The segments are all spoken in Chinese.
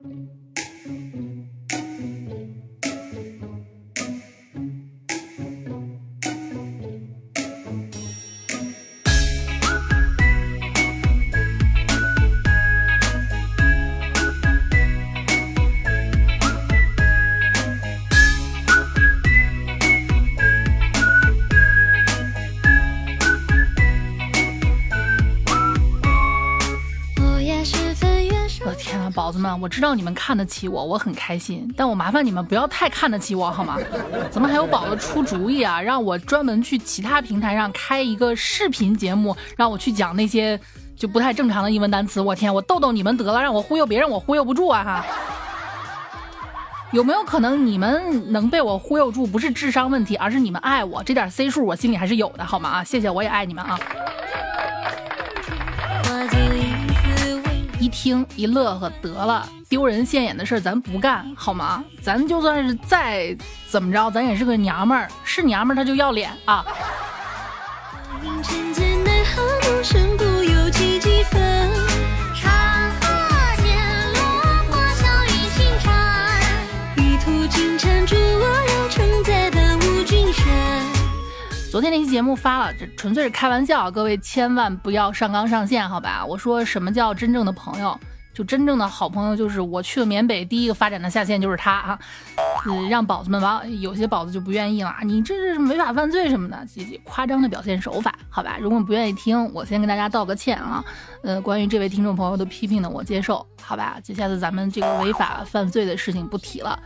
宝子我知道你们看得起我，我很开心。但我麻烦你们不要太看得起我，好吗？怎么还有宝子出主意啊，让我专门去其他平台上开一个视频节目，让我去讲那些就不太正常的英文单词？我天，我逗逗你们得了，让我忽悠别人，我忽悠不住啊！哈，有没有可能你们能被我忽悠住，不是智商问题，而是你们爱我这点 C 数，我心里还是有的，好吗？啊，谢谢，我也爱你们啊。一听一乐呵得了，丢人现眼的事咱不干好吗？咱就算是再怎么着，咱也是个娘们儿，是娘们儿她就要脸啊。昨天那期节目发了，这纯粹是开玩笑，各位千万不要上纲上线，好吧？我说什么叫真正的朋友？就真正的好朋友，就是我去了缅北，第一个发展的下线就是他啊！嗯，让宝子们玩，有些宝子就不愿意了，你这是违法犯罪什么的，夸张的表现手法，好吧？如果不愿意听，我先跟大家道个歉啊。呃，关于这位听众朋友的批评呢，我接受，好吧？就下次咱们这个违法犯罪的事情不提了，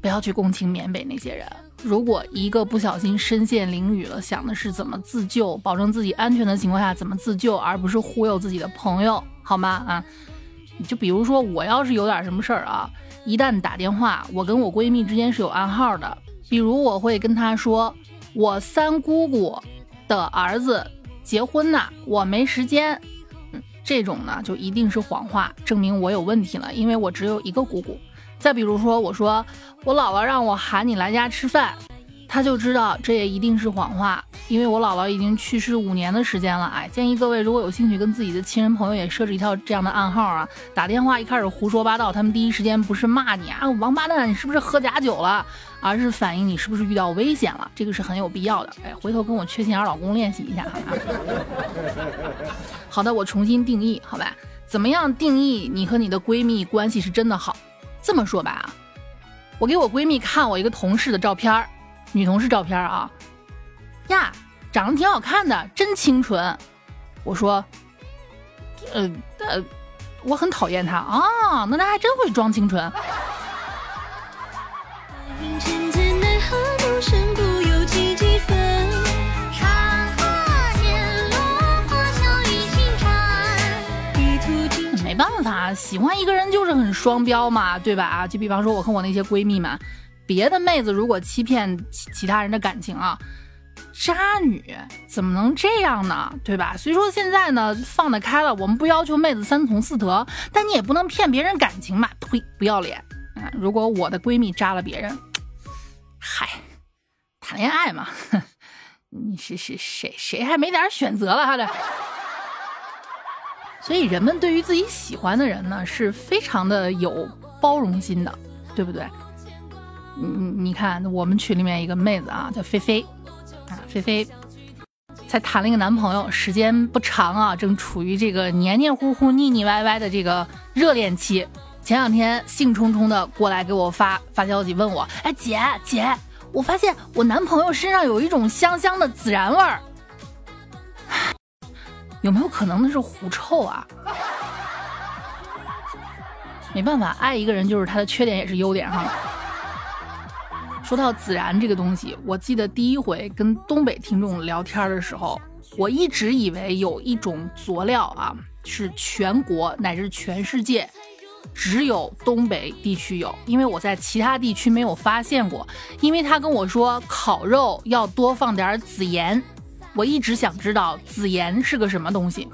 不要去共情缅北那些人。如果一个不小心身陷囹圄了，想的是怎么自救，保证自己安全的情况下怎么自救，而不是忽悠自己的朋友，好吗？啊，就比如说我要是有点什么事儿啊，一旦打电话，我跟我闺蜜之间是有暗号的，比如我会跟她说，我三姑姑的儿子结婚呢，我没时间。这种呢就一定是谎话，证明我有问题了，因为我只有一个姑姑。再比如说，我说我姥姥让我喊你来家吃饭，他就知道这也一定是谎话，因为我姥姥已经去世五年的时间了。哎，建议各位如果有兴趣跟自己的亲人朋友也设置一套这样的暗号啊，打电话一开始胡说八道，他们第一时间不是骂你啊王八蛋，你是不是喝假酒了，而是反映你是不是遇到危险了，这个是很有必要的。哎，回头跟我缺心眼老公练习一下。好的，我重新定义，好吧？怎么样定义你和你的闺蜜关系是真的好？这么说吧，我给我闺蜜看我一个同事的照片女同事照片啊，呀，长得挺好看的，真清纯。我说，呃呃，我很讨厌她啊，那她还真会装清纯。喜欢一个人就是很双标嘛，对吧？啊，就比方说，我和我那些闺蜜们，别的妹子如果欺骗其其他人的感情啊，渣女怎么能这样呢？对吧？所以说现在呢，放得开了，我们不要求妹子三从四德，但你也不能骗别人感情嘛，呸，不要脸！啊，如果我的闺蜜渣了别人，嗨，谈恋爱嘛，你是是谁谁还没点选择了哈的。所以人们对于自己喜欢的人呢，是非常的有包容心的，对不对？你你看，我们群里面一个妹子啊，叫菲菲啊，菲菲才谈了一个男朋友，时间不长啊，正处于这个黏黏糊糊、腻腻歪歪的这个热恋期。前两天兴冲冲的过来给我发发消息，问我：“哎，姐姐，我发现我男朋友身上有一种香香的孜然味儿。”有没有可能那是狐臭啊？没办法，爱一个人就是他的缺点也是优点哈。说到孜然这个东西，我记得第一回跟东北听众聊天的时候，我一直以为有一种佐料啊，是全国乃至全世界只有东北地区有，因为我在其他地区没有发现过。因为他跟我说烤肉要多放点孜盐。我一直想知道紫妍是个什么东西。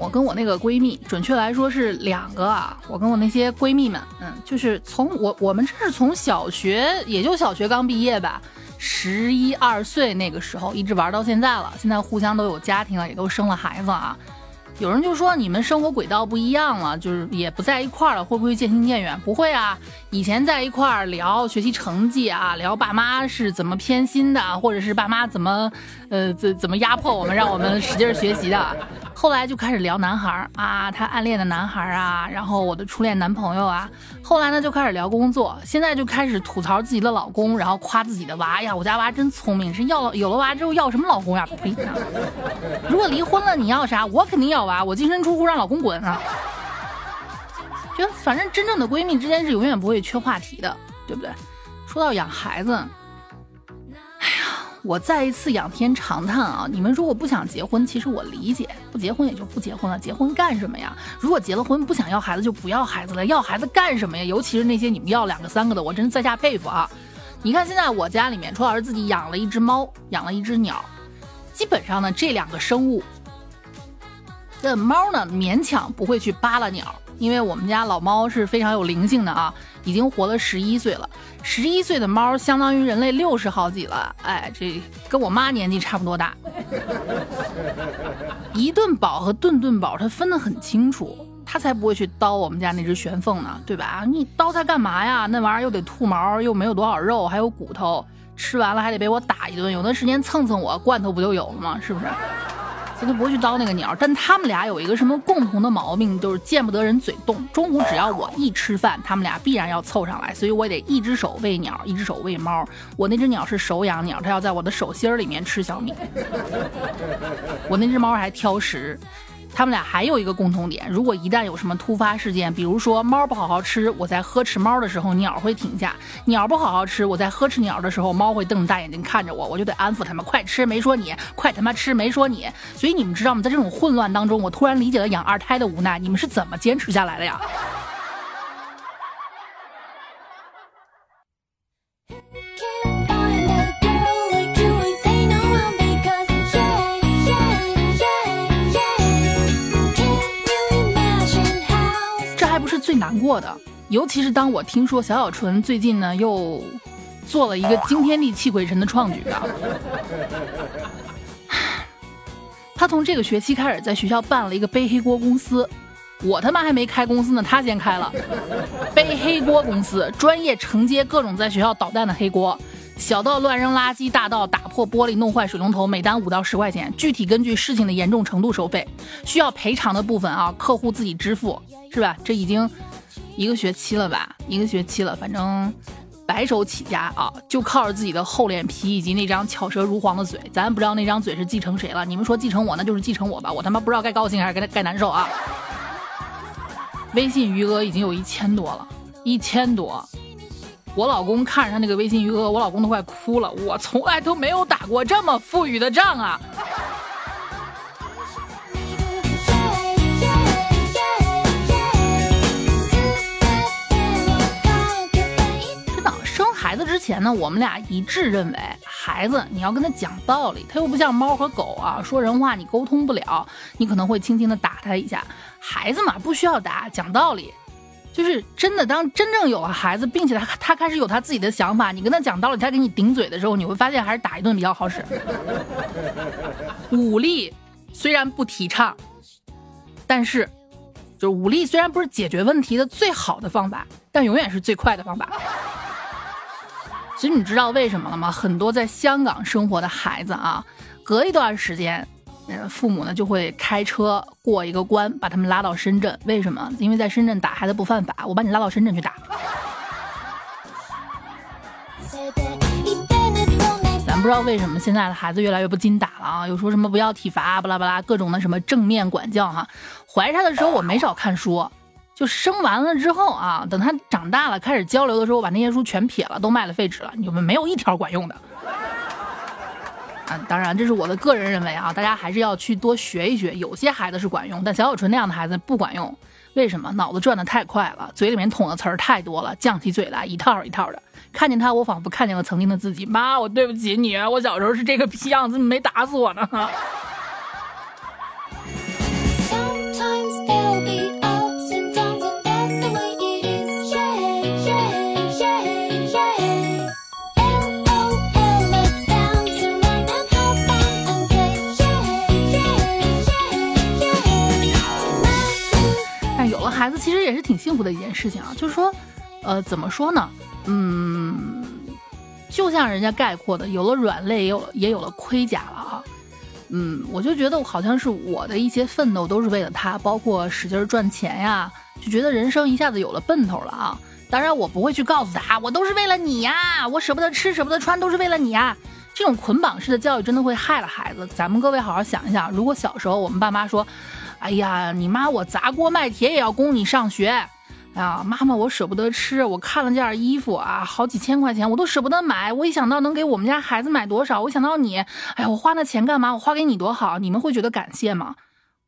我我跟我那个闺蜜，准确来说是两个啊，我跟我那些闺蜜们，嗯，就是从我我们这是从小学，也就小学刚毕业吧，十一二岁那个时候一直玩到现在了，现在互相都有家庭了，也都生了孩子啊。有人就说你们生活轨道不一样了，就是也不在一块儿了，会不会渐行渐远？不会啊，以前在一块儿聊学习成绩啊，聊爸妈是怎么偏心的，或者是爸妈怎么，呃，怎怎么压迫我们，让我们使劲学习的。后来就开始聊男孩啊，他暗恋的男孩啊，然后我的初恋男朋友啊。后来呢就开始聊工作，现在就开始吐槽自己的老公，然后夸自己的娃呀，我家娃真聪明，是要有了娃之后要什么老公呀？呸！如果离婚了你要啥？我肯定要娃，我净身出户让老公滚啊！就反正真正的闺蜜之间是永远不会缺话题的，对不对？说到养孩子。哎呀我再一次仰天长叹啊！你们如果不想结婚，其实我理解，不结婚也就不结婚了，结婚干什么呀？如果结了婚不想要孩子，就不要孩子了，要孩子干什么呀？尤其是那些你们要两个三个的，我真是在下佩服啊！你看现在我家里面，楚老师自己养了一只猫，养了一只鸟，基本上呢这两个生物，这猫呢勉强不会去扒拉鸟。因为我们家老猫是非常有灵性的啊，已经活了十一岁了。十一岁的猫相当于人类六十好几了，哎，这跟我妈年纪差不多大。一顿饱和顿顿饱，它分得很清楚，它才不会去叨我们家那只玄凤呢，对吧？你叨它干嘛呀？那玩意儿又得吐毛，又没有多少肉，还有骨头，吃完了还得被我打一顿，有的时间蹭蹭我，罐头不就有了吗？是不是？他就不会去叨那个鸟，但他们俩有一个什么共同的毛病，就是见不得人嘴动。中午只要我一吃饭，他们俩必然要凑上来，所以我得一只手喂鸟，一只手喂猫。我那只鸟是手养鸟，它要在我的手心里面吃小米。我那只猫还挑食。他们俩还有一个共同点，如果一旦有什么突发事件，比如说猫不好好吃，我在呵斥猫的时候，鸟会停下；鸟不好好吃，我在呵斥鸟的时候，猫会瞪大眼睛看着我，我就得安抚他们，快吃，没说你，快他妈吃，没说你。所以你们知道吗？在这种混乱当中，我突然理解了养二胎的无奈。你们是怎么坚持下来的呀？过的，尤其是当我听说小小纯最近呢又做了一个惊天地泣鬼神的创举啊！他从这个学期开始在学校办了一个背黑锅公司，我他妈还没开公司呢，他先开了背黑锅公司，专业承接各种在学校捣蛋的黑锅，小到乱扔垃圾，大到打破玻璃、弄坏水龙头，每单五到十块钱，具体根据事情的严重程度收费，需要赔偿的部分啊，客户自己支付。是吧？这已经一个学期了吧？一个学期了，反正白手起家啊，就靠着自己的厚脸皮以及那张巧舌如簧的嘴。咱不知道那张嘴是继承谁了，你们说继承我，那就是继承我吧。我他妈不知道该高兴还是该该难受啊！微信余额已经有一千多了，一千多。我老公看着他那个微信余额，我老公都快哭了。我从来都没有打过这么富裕的仗啊！前呢，我们俩一致认为，孩子你要跟他讲道理，他又不像猫和狗啊，说人话你沟通不了，你可能会轻轻的打他一下。孩子嘛，不需要打，讲道理，就是真的。当真正有了孩子，并且他他开始有他自己的想法，你跟他讲道理，他给你顶嘴的时候，你会发现还是打一顿比较好使。武力虽然不提倡，但是就是武力虽然不是解决问题的最好的方法，但永远是最快的方法。其实你知道为什么了吗？很多在香港生活的孩子啊，隔一段时间，呃，父母呢就会开车过一个关，把他们拉到深圳。为什么？因为在深圳打孩子不犯法，我把你拉到深圳去打。咱不知道为什么现在的孩子越来越不禁打了啊，又说什么不要体罚，巴拉巴拉，各种的什么正面管教哈。怀他的时候我没少看书。就生完了之后啊，等他长大了开始交流的时候，把那些书全撇了，都卖了废纸了。你们没有一条管用的啊！当然，这是我的个人认为啊，大家还是要去多学一学。有些孩子是管用，但小小纯那样的孩子不管用。为什么？脑子转的太快了，嘴里面捅的词儿太多了，犟起嘴来一套一套的。看见他，我仿佛看见了曾经的自己。妈，我对不起你，我小时候是这个逼样子，没打死我呢。孩子其实也是挺幸福的一件事情啊。就是说，呃，怎么说呢？嗯，就像人家概括的，有了软肋，也有也有了盔甲了啊。嗯，我就觉得好像是我的一些奋斗都是为了他，包括使劲赚钱呀，就觉得人生一下子有了奔头了啊。当然，我不会去告诉他，我都是为了你呀，我舍不得吃，舍不得穿，都是为了你呀。这种捆绑式的教育真的会害了孩子。咱们各位好好想一想，如果小时候我们爸妈说，哎呀，你妈我砸锅卖铁也要供你上学。啊，妈妈，我舍不得吃，我看了件衣服啊，好几千块钱，我都舍不得买。我一想到能给我们家孩子买多少，我想到你，哎呀，我花那钱干嘛？我花给你多好，你们会觉得感谢吗？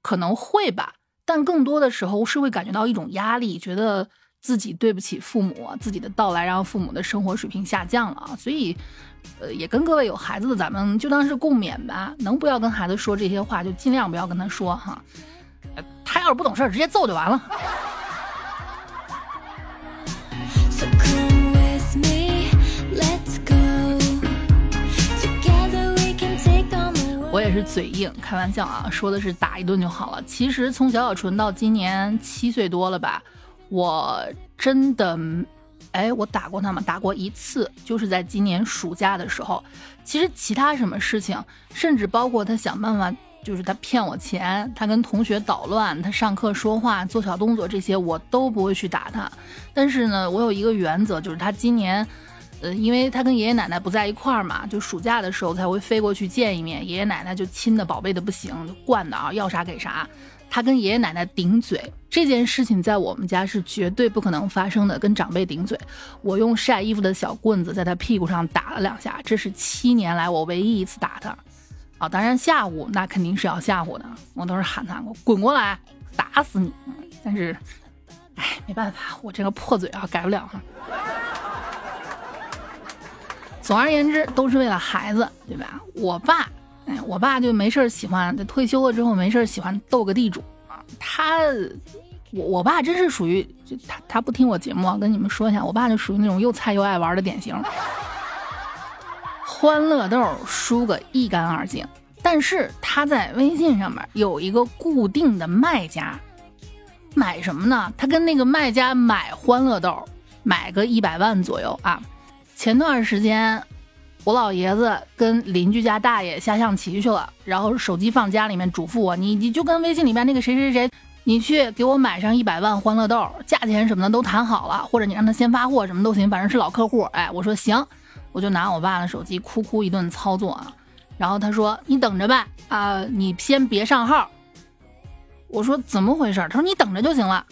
可能会吧，但更多的时候是会感觉到一种压力，觉得自己对不起父母，自己的到来让父母的生活水平下降了。所以，呃，也跟各位有孩子的咱们就当是共勉吧，能不要跟孩子说这些话就尽量不要跟他说哈。他要是不懂事，直接揍就完了。我也是嘴硬，开玩笑啊，说的是打一顿就好了。其实从小小纯到今年七岁多了吧，我真的，哎，我打过他吗？打过一次，就是在今年暑假的时候。其实其他什么事情，甚至包括他想办法，就是他骗我钱，他跟同学捣乱，他上课说话做小动作这些，我都不会去打他。但是呢，我有一个原则，就是他今年。呃，因为他跟爷爷奶奶不在一块儿嘛，就暑假的时候才会飞过去见一面。爷爷奶奶就亲的宝贝的不行，惯的啊，要啥给啥。他跟爷爷奶奶顶嘴这件事情，在我们家是绝对不可能发生的。跟长辈顶嘴，我用晒衣服的小棍子在他屁股上打了两下，这是七年来我唯一一次打他。啊，当然吓唬那肯定是要吓唬的，我都是喊他我滚过来，打死你。但是，哎，没办法，我这个破嘴啊，改不了。总而言之，都是为了孩子，对吧？我爸，哎，我爸就没事喜欢，退休了之后没事喜欢斗个地主啊。他，我我爸真是属于，他他不听我节目，跟你们说一下，我爸就属于那种又菜又爱玩的典型。欢乐豆输个一干二净，但是他在微信上面有一个固定的卖家，买什么呢？他跟那个卖家买欢乐豆，买个一百万左右啊。前段时间，我老爷子跟邻居家大爷下象棋去了，然后手机放家里面，嘱咐我，你你就跟微信里面那个谁谁谁，你去给我买上一百万欢乐豆，价钱什么的都谈好了，或者你让他先发货什么都行，反正是老客户。哎，我说行，我就拿我爸的手机哭哭一顿操作啊，然后他说你等着吧，啊，你先别上号。我说怎么回事？他说你等着就行了，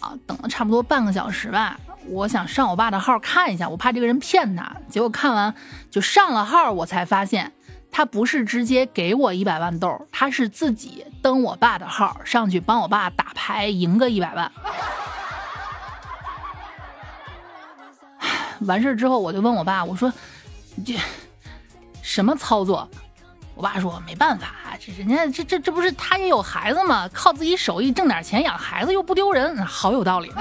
啊，等了差不多半个小时吧。我想上我爸的号看一下，我怕这个人骗他。结果看完就上了号，我才发现他不是直接给我一百万豆，他是自己登我爸的号上去帮我爸打牌赢个一百万。完事之后我就问我爸，我说这什么操作？我爸说没办法，这人家这这这不是他也有孩子吗？靠自己手艺挣点钱养孩子又不丢人，好有道理。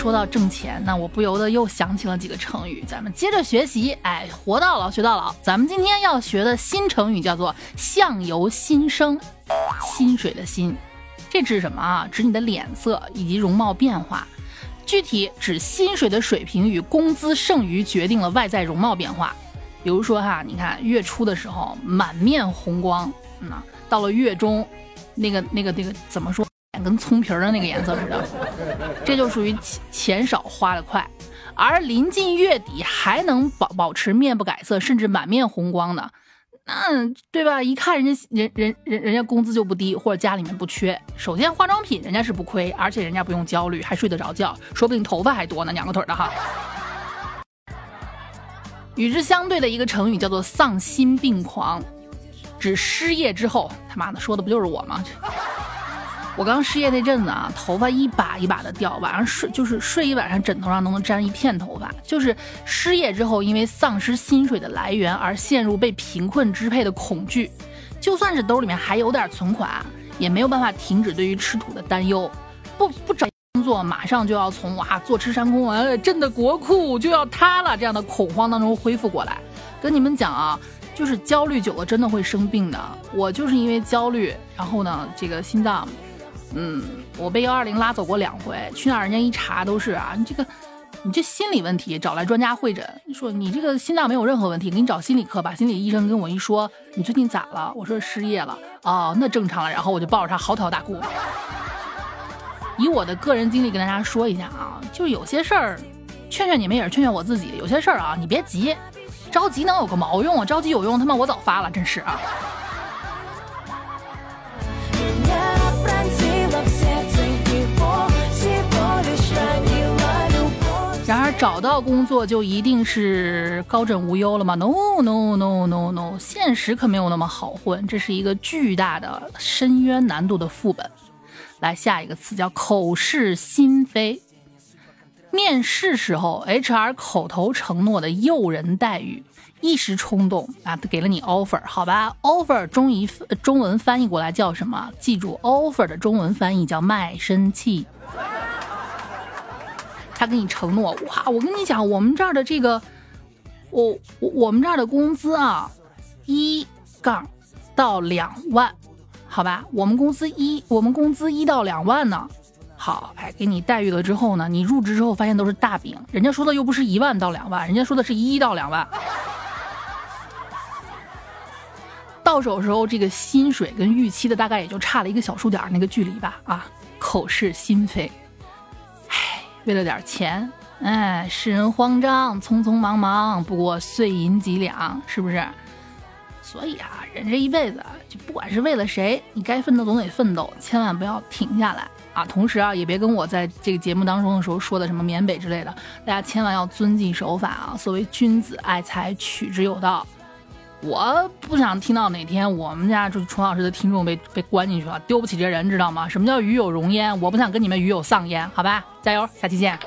说到挣钱，那我不由得又想起了几个成语，咱们接着学习。哎，活到老学到老，咱们今天要学的新成语叫做“相由心生”，薪水的薪，这指什么啊？指你的脸色以及容貌变化，具体指薪水的水平与工资剩余决定了外在容貌变化。比如说哈，你看月初的时候满面红光，嗯，到了月中，那个那个那个怎么说？跟葱皮儿的那个颜色似的，这就属于钱钱少花的快，而临近月底还能保保持面不改色，甚至满面红光的，那对吧？一看人家人人人人家工资就不低，或者家里面不缺。首先化妆品人家是不亏，而且人家不用焦虑，还睡得着觉，说不定头发还多呢，两个腿的哈。与之相对的一个成语叫做丧心病狂，指失业之后，他妈的说的不就是我吗？我刚失业那阵子啊，头发一把一把的掉，晚上睡就是睡一晚上，枕头上都能沾一片头发。就是失业之后，因为丧失薪水的来源而陷入被贫困支配的恐惧，就算是兜里面还有点存款，也没有办法停止对于吃土的担忧。不不找工作马上就要从哇坐吃山空啊，朕的国库就要塌了这样的恐慌当中恢复过来。跟你们讲啊，就是焦虑久了真的会生病的。我就是因为焦虑，然后呢，这个心脏，嗯，我被幺二零拉走过两回，去那儿人家一查都是啊，你这个。你这心理问题找来专家会诊，说你这个心脏没有任何问题，给你找心理科吧。心理医生跟我一说，你最近咋了？我说失业了。哦，那正常了。然后我就抱着他嚎啕大哭。以我的个人经历跟大家说一下啊，就是有些事儿，劝劝你们也是劝劝我自己。有些事儿啊，你别急，着急能有个毛用啊？着急有用，他妈我早发了，真是啊。找到工作就一定是高枕无忧了吗？No No No No No，现实可没有那么好混，这是一个巨大的深渊难度的副本。来下一个词叫口是心非。面试时候，HR 口头承诺的诱人待遇，一时冲动啊，给了你 offer，好吧？offer 中译中文翻译过来叫什么？记住，offer 的中文翻译叫卖身契。他给你承诺哇！我跟你讲，我们这儿的这个，我我我们这儿的工资啊，一杠到两万，好吧？我们公司一，我们工资一到两万呢。好，哎，给你待遇了之后呢，你入职之后发现都是大饼，人家说的又不是一万到两万，人家说的是一到两万。到手时候这个薪水跟预期的大概也就差了一个小数点那个距离吧，啊，口是心非。为了点钱，哎，世人慌张，匆匆忙忙，不过碎银几两，是不是？所以啊，人这一辈子，就不管是为了谁，你该奋斗总得奋斗，千万不要停下来啊！同时啊，也别跟我在这个节目当中的时候说的什么缅北之类的，大家千万要遵纪守法啊！所谓君子爱财，取之有道。我不想听到哪天我们家就崇老师的听众被被关进去了，丢不起这人，知道吗？什么叫鱼有容焉？我不想跟你们鱼有丧焉，好吧？加油，下期见。